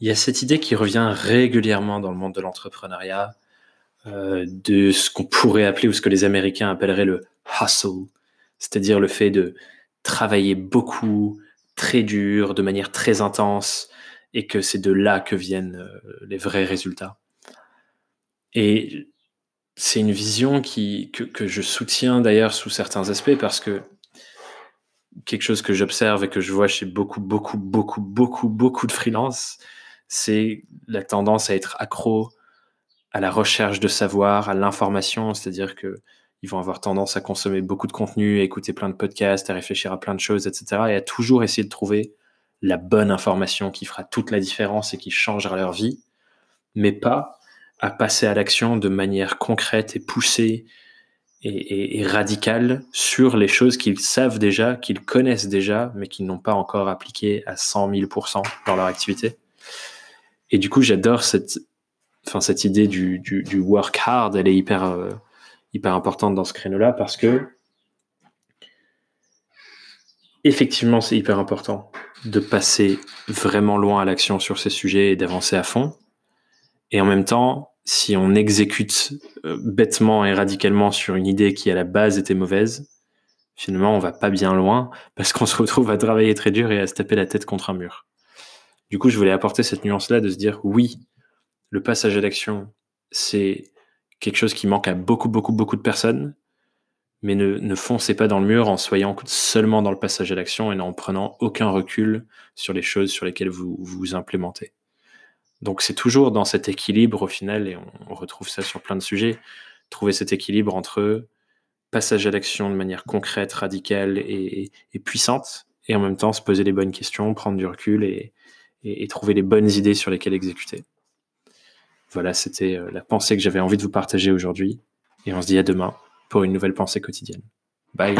Il y a cette idée qui revient régulièrement dans le monde de l'entrepreneuriat, euh, de ce qu'on pourrait appeler ou ce que les Américains appelleraient le hustle, c'est-à-dire le fait de travailler beaucoup, très dur, de manière très intense, et que c'est de là que viennent euh, les vrais résultats. Et c'est une vision que, que je soutiens d'ailleurs sous certains aspects parce que quelque chose que j'observe et que je vois chez beaucoup, beaucoup, beaucoup, beaucoup, beaucoup de freelance, c'est la tendance à être accro à la recherche de savoir, à l'information, c'est-à-dire que ils vont avoir tendance à consommer beaucoup de contenu, à écouter plein de podcasts, à réfléchir à plein de choses, etc. et à toujours essayer de trouver la bonne information qui fera toute la différence et qui changera leur vie, mais pas à passer à l'action de manière concrète et poussée et, radicale sur les choses qu'ils savent déjà, qu'ils connaissent déjà, mais qu'ils n'ont pas encore appliquées à 100 000% dans leur activité. Et du coup, j'adore cette, idée du, work hard, elle est hyper, euh, hyper importante dans ce créneau-là parce que effectivement, c'est hyper important de passer vraiment loin à l'action sur ces sujets et d'avancer à fond. Et en même temps, si on exécute euh, bêtement et radicalement sur une idée qui à la base était mauvaise, finalement, on va pas bien loin parce qu'on se retrouve à travailler très dur et à se taper la tête contre un mur. Du coup, je voulais apporter cette nuance-là de se dire oui, le passage à l'action, c'est quelque chose qui manque à beaucoup, beaucoup, beaucoup de personnes, mais ne, ne foncez pas dans le mur en soyant seulement dans le passage à l'action et en prenant aucun recul sur les choses sur lesquelles vous vous implémentez. Donc c'est toujours dans cet équilibre au final, et on, retrouve ça sur plein de sujets, trouver cet équilibre entre passage à l'action de manière concrète, radicale et, puissante, et en même temps se poser les bonnes questions, prendre du recul et, et trouver les bonnes idées sur lesquelles exécuter. Voilà, c'était euh, la pensée que j'avais envie de vous partager aujourd'hui. Et on se dit à demain pour une nouvelle pensée quotidienne. Bye